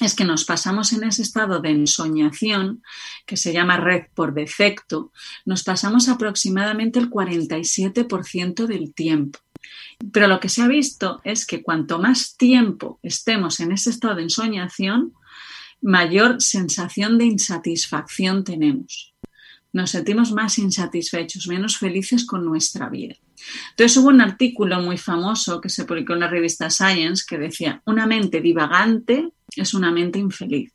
es que nos pasamos en ese estado de ensoñación, que se llama red por defecto, nos pasamos aproximadamente el 47% del tiempo. Pero lo que se ha visto es que cuanto más tiempo estemos en ese estado de ensoñación, mayor sensación de insatisfacción tenemos nos sentimos más insatisfechos, menos felices con nuestra vida. Entonces hubo un artículo muy famoso que se publicó en la revista Science que decía, una mente divagante es una mente infeliz.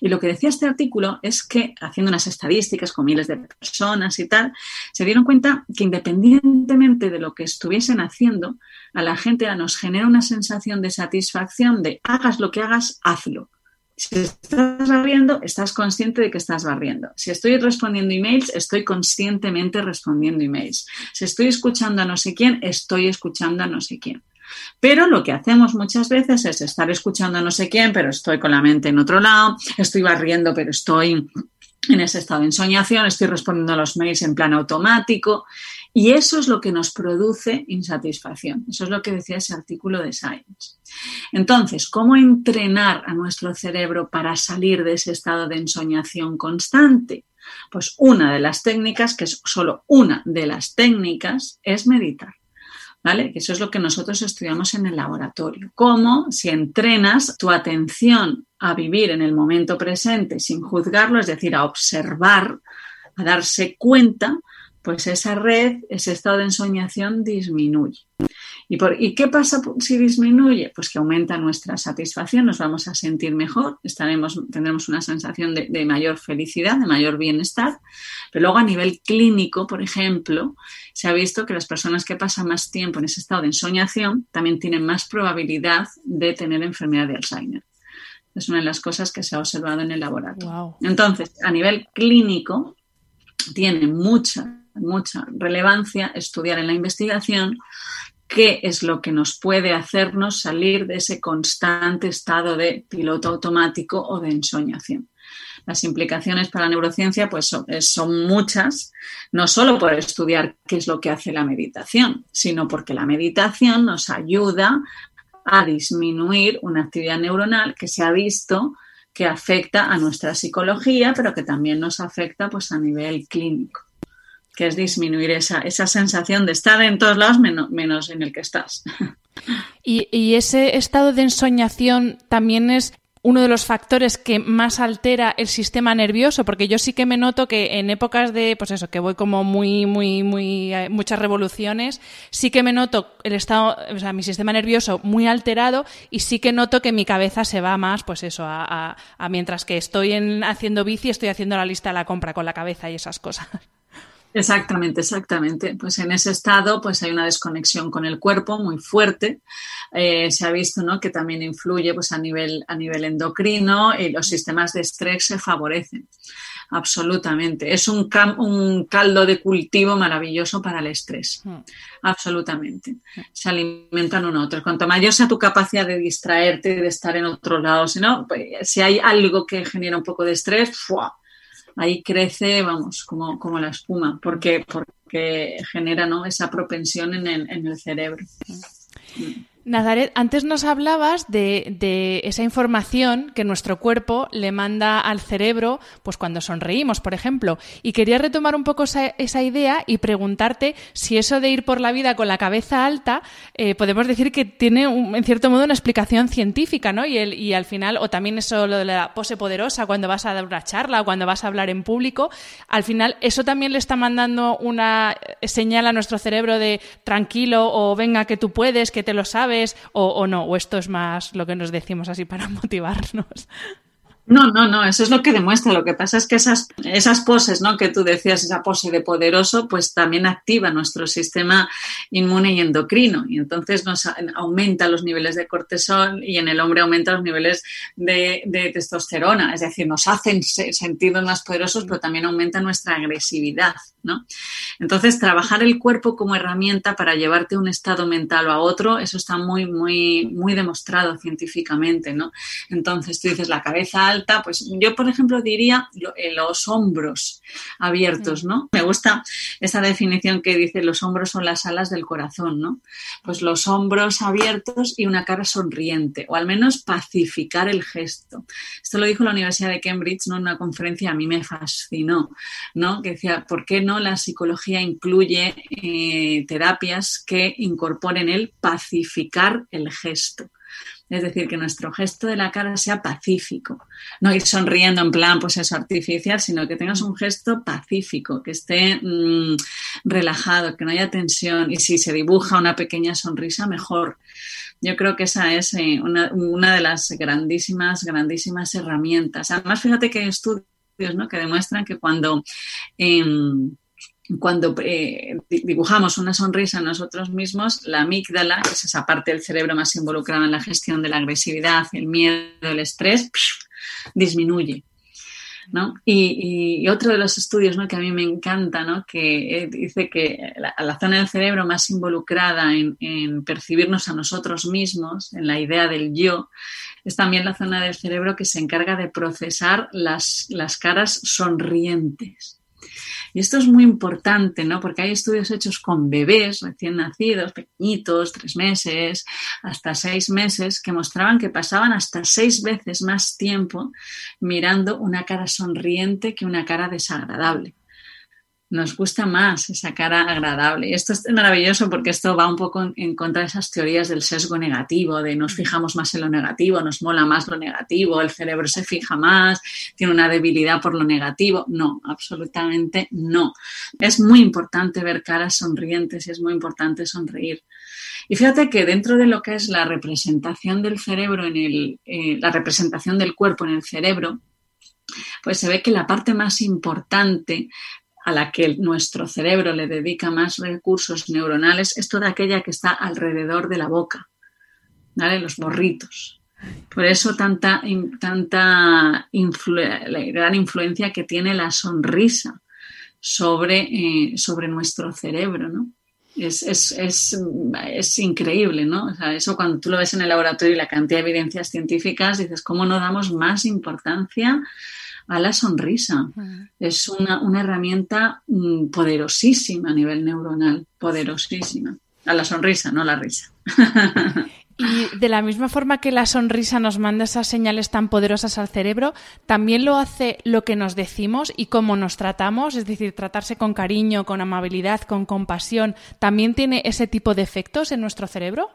Y lo que decía este artículo es que, haciendo unas estadísticas con miles de personas y tal, se dieron cuenta que independientemente de lo que estuviesen haciendo, a la gente nos genera una sensación de satisfacción de hagas lo que hagas, hazlo. Si estás barriendo, estás consciente de que estás barriendo. Si estoy respondiendo emails, estoy conscientemente respondiendo emails. Si estoy escuchando a no sé quién, estoy escuchando a no sé quién. Pero lo que hacemos muchas veces es estar escuchando a no sé quién, pero estoy con la mente en otro lado, estoy barriendo, pero estoy en ese estado de ensoñación, estoy respondiendo a los mails en plan automático y eso es lo que nos produce insatisfacción. Eso es lo que decía ese artículo de Science. Entonces, ¿cómo entrenar a nuestro cerebro para salir de ese estado de ensoñación constante? Pues una de las técnicas, que es solo una de las técnicas, es meditar. ¿Vale? Eso es lo que nosotros estudiamos en el laboratorio. Cómo si entrenas tu atención a vivir en el momento presente sin juzgarlo, es decir, a observar a darse cuenta, pues esa red, ese estado de ensoñación disminuye. ¿Y, por, ¿Y qué pasa si disminuye? Pues que aumenta nuestra satisfacción, nos vamos a sentir mejor, estaremos, tendremos una sensación de, de mayor felicidad, de mayor bienestar. Pero luego a nivel clínico, por ejemplo, se ha visto que las personas que pasan más tiempo en ese estado de ensoñación también tienen más probabilidad de tener enfermedad de Alzheimer. Es una de las cosas que se ha observado en el laboratorio. Wow. Entonces, a nivel clínico, tiene mucha, mucha relevancia estudiar en la investigación qué es lo que nos puede hacernos salir de ese constante estado de piloto automático o de ensoñación. Las implicaciones para la neurociencia pues, son, son, muchas, no solo por estudiar qué es lo que hace la meditación, sino porque la meditación nos ayuda a disminuir una actividad neuronal que se ha visto que afecta a nuestra psicología, pero que también nos afecta pues, a nivel clínico que es disminuir esa, esa sensación de estar en todos lados menos, menos en el que estás. ¿Y, ¿Y, ese estado de ensoñación también es uno de los factores que más altera el sistema nervioso, porque yo sí que me noto que en épocas de, pues eso, que voy como muy, muy, muy, eh, muchas revoluciones, sí que me noto el estado, o sea, mi sistema nervioso muy alterado y sí que noto que mi cabeza se va más, pues eso, a, a, a mientras que estoy en, haciendo bici, estoy haciendo la lista de la compra con la cabeza y esas cosas. Exactamente, exactamente. Pues en ese estado pues hay una desconexión con el cuerpo muy fuerte. Eh, se ha visto ¿no? que también influye pues, a, nivel, a nivel endocrino y los sistemas de estrés se favorecen. Absolutamente. Es un, un caldo de cultivo maravilloso para el estrés. Mm. Absolutamente. Se alimentan uno a otro. Cuanto mayor sea tu capacidad de distraerte, de estar en otro lado, si, no, pues, si hay algo que genera un poco de estrés, ¡fua! Ahí crece, vamos, como, como la espuma, porque, porque genera ¿no? esa propensión en el, en el cerebro. Nazaret, antes nos hablabas de, esa información que nuestro cuerpo le manda al cerebro, pues cuando sonreímos, por ejemplo. Y quería retomar un poco esa, idea y preguntarte si eso de ir por la vida con la cabeza alta, eh, podemos decir que tiene, un, en cierto modo, una explicación científica, ¿no? Y, el, y al final, o también eso lo de la pose poderosa, cuando vas a dar una charla o cuando vas a hablar en público, al final, eso también le está mandando una señal a nuestro cerebro de tranquilo o venga que tú puedes, que te lo sabes o, o, no, o esto es más lo que nos decimos así para motivarnos. No, no, no, eso es lo que demuestra. Lo que pasa es que esas, esas poses, ¿no? Que tú decías, esa pose de poderoso, pues también activa nuestro sistema inmune y endocrino. Y entonces nos aumenta los niveles de cortisol y en el hombre aumenta los niveles de, testosterona. Es decir, nos hacen sentirnos más poderosos, pero también aumenta nuestra agresividad, ¿no? Entonces, trabajar el cuerpo como herramienta para llevarte un estado mental o a otro, eso está muy, muy, muy demostrado científicamente, ¿no? Entonces, tú dices la cabeza alta, pues yo, por ejemplo, diría los hombros abiertos, ¿no? Me gusta esa definición que dice los hombros son las alas del corazón, ¿no? Pues los hombros abiertos y una cara sonriente, o al menos pacificar el gesto. Esto lo dijo la Universidad de Cambridge, ¿no? En una conferencia a mí me fascinó, ¿no? Que decía, ¿por qué no la psicología incluye eh, terapias que incorporen el pacificar el gesto? Es decir, que nuestro gesto de la cara sea pacífico. No ir sonriendo en plan, pues eso, artificial, sino que tengas un gesto pacífico, que esté mmm, relajado, que no haya tensión. Y si se dibuja una pequeña sonrisa, mejor. Yo creo que esa es eh, una, de las grandísimas, grandísimas herramientas. Además, fíjate que hay estudios ¿no? que demuestran que cuando... Eh, cuando eh, dibujamos una sonrisa en nosotros mismos, la amígdala, que es esa parte del cerebro más involucrada en la gestión de la agresividad, el miedo, el estrés, disminuye. ¿no? Y, otro de los estudios ¿no? que a mí me encanta, ¿no? que eh, dice que la, la, zona del cerebro más involucrada en, en, percibirnos a nosotros mismos, en la idea del yo, es también la zona del cerebro que se encarga de procesar las, las caras sonrientes. Y esto es muy importante, ¿no? Porque hay estudios hechos con bebés recién nacidos, pequeñitos, tres meses, hasta seis meses, que mostraban que pasaban hasta seis veces más tiempo mirando una cara sonriente que una cara desagradable. Nos gusta más esa cara agradable. Y esto es maravilloso porque esto va un poco en contra de esas teorías del sesgo negativo, de nos fijamos más en lo negativo, nos mola más lo negativo, el cerebro se fija más, tiene una debilidad por lo negativo. No, absolutamente no. Es muy importante ver caras sonrientes y es muy importante sonreír. Y fíjate que dentro de lo que es la representación del cerebro en el, eh, la representación del cuerpo en el cerebro, pues se ve que la parte más importante a la que nuestro cerebro le dedica más recursos neuronales es toda aquella que está alrededor de la boca, ¿vale? Los borritos. Por eso tanta, tanta gran influencia que tiene la sonrisa sobre, eh, sobre nuestro cerebro, ¿no? Es, es, es, es, increíble, ¿no? O sea, eso cuando tú lo ves en el laboratorio y la cantidad de evidencias científicas, dices, ¿cómo no damos más importancia a la sonrisa. Es una, herramienta mm, poderosísima a nivel neuronal, poderosísima. A la sonrisa, no a la risa. Y de la misma forma que la sonrisa nos manda esas señales tan poderosas al cerebro, también lo hace lo que nos decimos y cómo nos tratamos, es decir, tratarse con cariño, con amabilidad, con compasión, ¿también tiene ese tipo de efectos en nuestro cerebro?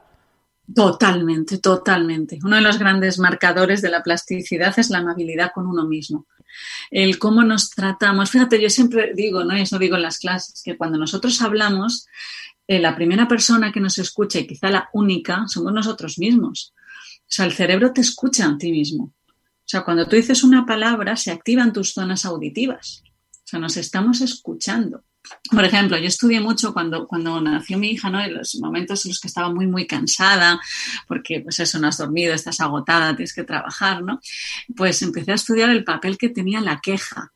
Totalmente, totalmente. Uno de los grandes marcadores de la plasticidad es la amabilidad con uno mismo el cómo nos tratamos. Fíjate, yo siempre digo, ¿no? Y eso digo en las clases, que cuando nosotros hablamos, eh, la primera persona que nos escucha y quizá la única somos nosotros mismos. O sea, el cerebro te escucha a ti mismo. O sea, cuando tú dices una palabra, se activan tus zonas auditivas. O sea, nos estamos escuchando. Por ejemplo, yo estudié mucho cuando, cuando nació mi hija, ¿no? En los momentos en los que estaba muy, muy cansada, porque pues eso, no has dormido, estás agotada, tienes que trabajar, ¿no? Pues empecé a estudiar el papel que tenía la queja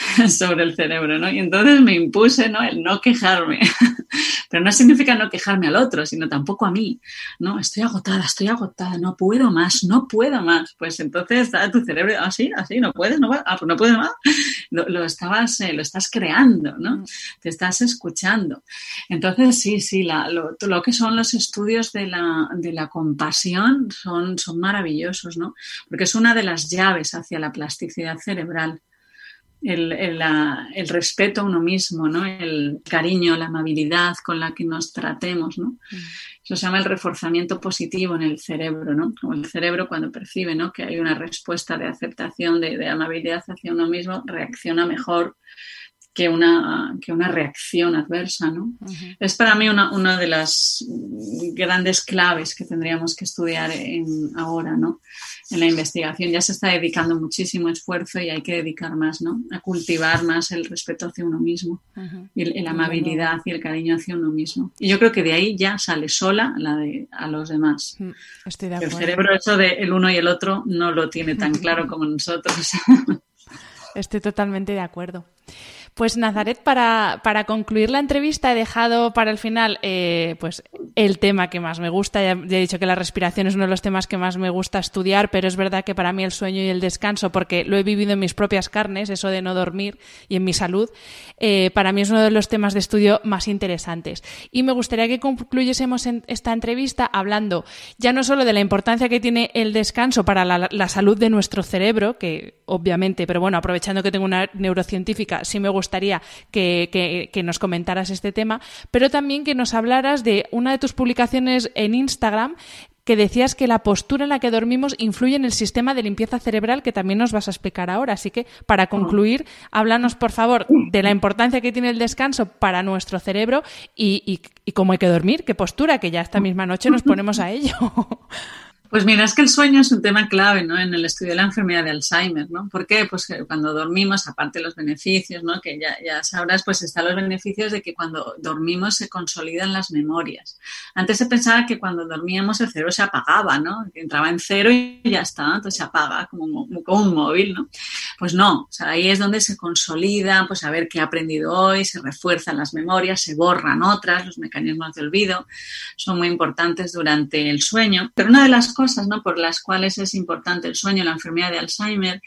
sobre el cerebro, ¿no? Y entonces me impuse, ¿no? El no quejarme. Pero no significa no quejarme al otro, sino tampoco a mí, ¿no? Estoy agotada, estoy agotada, no puedo más, no puedo más. Pues entonces está tu cerebro, así, ah, así, no puedes, no ah, pues no puedes más. Lo, estabas, eh, lo estás creando, ¿no? Mm. Te estás escuchando. Entonces, sí, sí, lo, lo, que son los estudios de la, de la compasión son, son maravillosos, ¿no? Porque es una de las llaves hacia la plasticidad cerebral el, respeto a uno mismo, ¿no? el cariño, la amabilidad con la que nos tratemos. ¿no? Mm. Eso se llama el reforzamiento positivo en el cerebro, ¿no? Como el cerebro cuando percibe ¿no? que hay una respuesta de aceptación, de, amabilidad hacia uno mismo, reacciona mejor que una, que una reacción adversa. ¿no? Es para mí una, una, de las grandes claves que tendríamos que estudiar en, ahora. ¿no? en la investigación ya se está dedicando muchísimo esfuerzo y hay que dedicar más, ¿no? A cultivar más el respeto hacia uno mismo y, la amabilidad y el cariño hacia uno mismo. Y yo creo que de ahí ya sale sola la de a los demás. Mm, estoy de acuerdo. El cerebro eso de el uno y el otro no lo tiene tan claro como nosotros. Estoy totalmente de acuerdo. Pues Nazaret, para, para, concluir la entrevista he dejado para el final eh, pues el tema que más me gusta. Ya, he dicho que la respiración es uno de los temas que más me gusta estudiar, pero es verdad que para mí el sueño y el descanso, porque lo he vivido en mis propias carnes, eso de no dormir y en mi salud, eh, para mí es uno de los temas de estudio más interesantes. Y me gustaría que concluyésemos en esta entrevista hablando ya no solo de la importancia que tiene el descanso para la, salud de nuestro cerebro, que obviamente, pero bueno, aprovechando que tengo una neurocientífica, sí me gusta gustaría que, nos comentaras este tema, pero también que nos hablaras de una de tus publicaciones en Instagram que decías que la postura en la que dormimos influye en el sistema de limpieza cerebral que también nos vas a explicar ahora. Así que, para concluir, háblanos, por favor, de la importancia que tiene el descanso para nuestro cerebro y, y cómo hay que dormir, qué postura, que ya esta misma noche nos ponemos a ello. Pues mira, es que el sueño es un tema clave ¿no? en el estudio de la enfermedad de Alzheimer. ¿no? ¿Por qué? Pues que cuando dormimos, aparte de los beneficios, ¿no? que ya, ya sabrás, pues están los beneficios de que cuando dormimos se consolidan las memorias. Antes se pensaba que cuando dormíamos el cerebro se apagaba, ¿no? entraba en cero y ya está, entonces se apaga como, un móvil. ¿no? Pues no, ahí es donde se consolida, pues a ver qué he aprendido hoy, se refuerzan las memorias, se borran otras, los mecanismos de olvido son muy importantes durante el sueño. Pero una de las cosas ¿no? por las cuales es importante el sueño, la enfermedad de Alzheimer,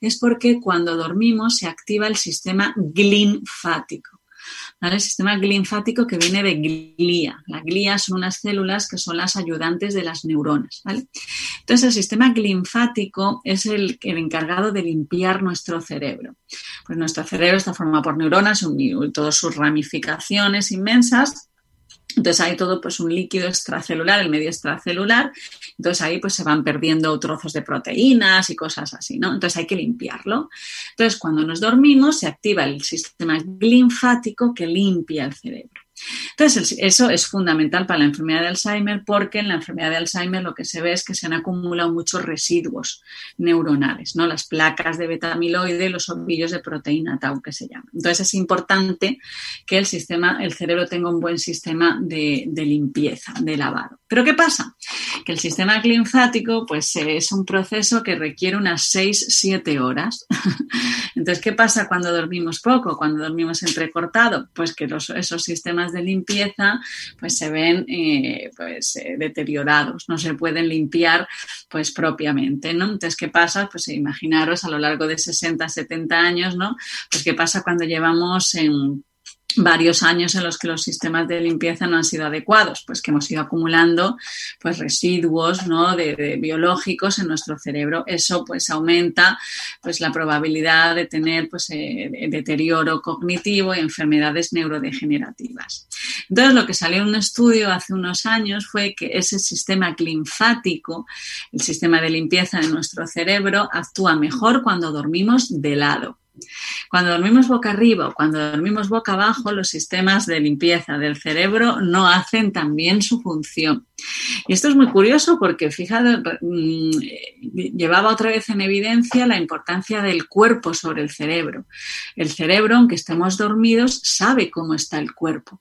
es porque cuando dormimos se activa el sistema glinfático. El sistema linfático que viene de glía. La glía son unas células que son las ayudantes de las neuronas. Entonces, el sistema linfático es el, el, encargado de limpiar nuestro cerebro. Pues nuestro cerebro está formado por neuronas y todas sus ramificaciones inmensas entonces hay todo pues un líquido extracelular, el medio extracelular, entonces ahí pues se van perdiendo trozos de proteínas y cosas así, ¿no? Entonces hay que limpiarlo. Entonces cuando nos dormimos se activa el sistema linfático que limpia el cerebro. Entonces, eso es fundamental para la enfermedad de Alzheimer porque en la enfermedad de Alzheimer lo que se ve es que se han acumulado muchos residuos neuronales, ¿no? Las placas de betamiloide, los ovillos de proteína tau que se llaman. Entonces, es importante que el sistema, el cerebro tenga un buen sistema de, limpieza, de lavado. Pero ¿qué pasa? Que el sistema linfático, pues es un proceso que requiere unas 6-7 horas. Entonces, ¿qué pasa cuando dormimos poco? Cuando dormimos entrecortado? Pues que esos sistemas de limpieza pues se ven eh, pues, eh, deteriorados, no se pueden limpiar pues propiamente, ¿no? Entonces, ¿qué pasa? Pues imaginaros a lo largo de 60, 70 años, ¿no? Pues qué pasa cuando llevamos en varios años en los que los sistemas de limpieza no han sido adecuados, pues que hemos ido acumulando pues residuos ¿no? de, biológicos en nuestro cerebro. Eso pues aumenta pues la probabilidad de tener pues eh, deterioro cognitivo y enfermedades neurodegenerativas. Entonces lo que salió en un estudio hace unos años fue que ese sistema linfático, el sistema de limpieza de nuestro cerebro, actúa mejor cuando dormimos de lado. Cuando dormimos boca arriba o cuando dormimos boca abajo, los sistemas de limpieza del cerebro no hacen tan bien su función. Y esto es muy curioso porque, fíjate, mm, llevaba otra vez en evidencia la importancia del cuerpo sobre el cerebro. El cerebro, aunque estemos dormidos, sabe cómo está el cuerpo.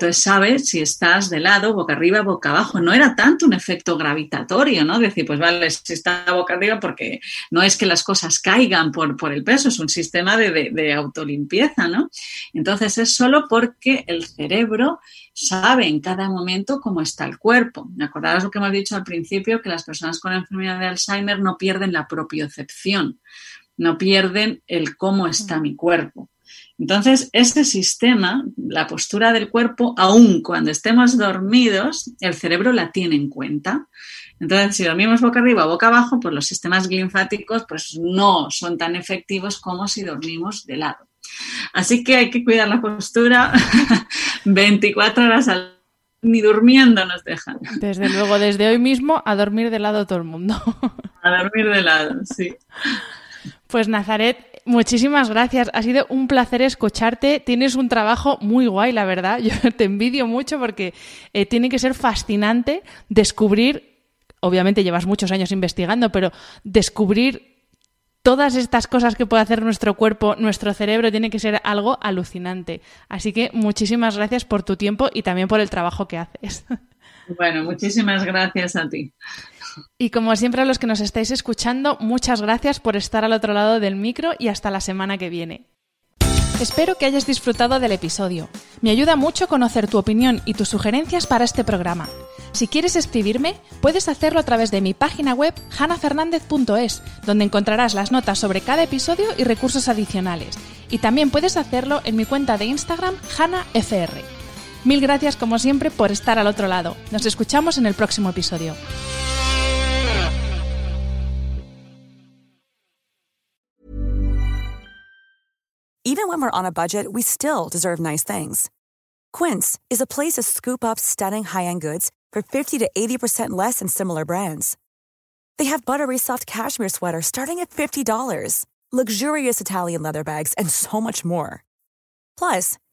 Entonces sabes si estás de lado, boca arriba, boca abajo. No era tanto un efecto gravitatorio, ¿no? Decir, pues vale, si está boca arriba porque no es que las cosas caigan por, por el peso, es un sistema de, de, autolimpieza, ¿no? Entonces es solo porque el cerebro sabe en cada momento cómo está el cuerpo. ¿Me acordarás lo que hemos dicho al principio? Que las personas con enfermedad de Alzheimer no pierden la propiocepción, no pierden el cómo está mi cuerpo. Entonces, ese sistema, la postura del cuerpo, aun cuando estemos dormidos, el cerebro la tiene en cuenta. Entonces, si dormimos boca arriba o boca abajo, pues los sistemas linfáticos pues, no son tan efectivos como si dormimos de lado. Así que hay que cuidar la postura 24 horas al ni durmiendo nos dejan. Desde luego, desde hoy mismo a dormir de lado todo el mundo. A dormir de lado, sí. Pues Nazaret, muchísimas gracias. Ha sido un placer escucharte. Tienes un trabajo muy guay, la verdad. Yo te envidio mucho porque eh, tiene que ser fascinante descubrir, obviamente llevas muchos años investigando, pero descubrir todas estas cosas que puede hacer nuestro cuerpo, nuestro cerebro, tiene que ser algo alucinante. Así que muchísimas gracias por tu tiempo y también por el trabajo que haces. Bueno, muchísimas gracias a ti. Y como siempre a los que nos estáis escuchando, muchas gracias por estar al otro lado del micro y hasta la semana que viene. Espero que hayas disfrutado del episodio. Me ayuda mucho conocer tu opinión y tus sugerencias para este programa. Si quieres escribirme, puedes hacerlo a través de mi página web hanafernandez.es, donde encontrarás las notas sobre cada episodio y recursos adicionales. Y también puedes hacerlo en mi cuenta de Instagram hanafr. Mil gracias como siempre por estar al otro lado. Nos escuchamos en el próximo episodio. Even when we're on a budget, we still deserve nice things. Quince is a place to scoop up stunning high-end goods for 50 to 80% less than similar brands. They have buttery soft cashmere sweaters starting at $50, luxurious Italian leather bags, and so much more. Plus,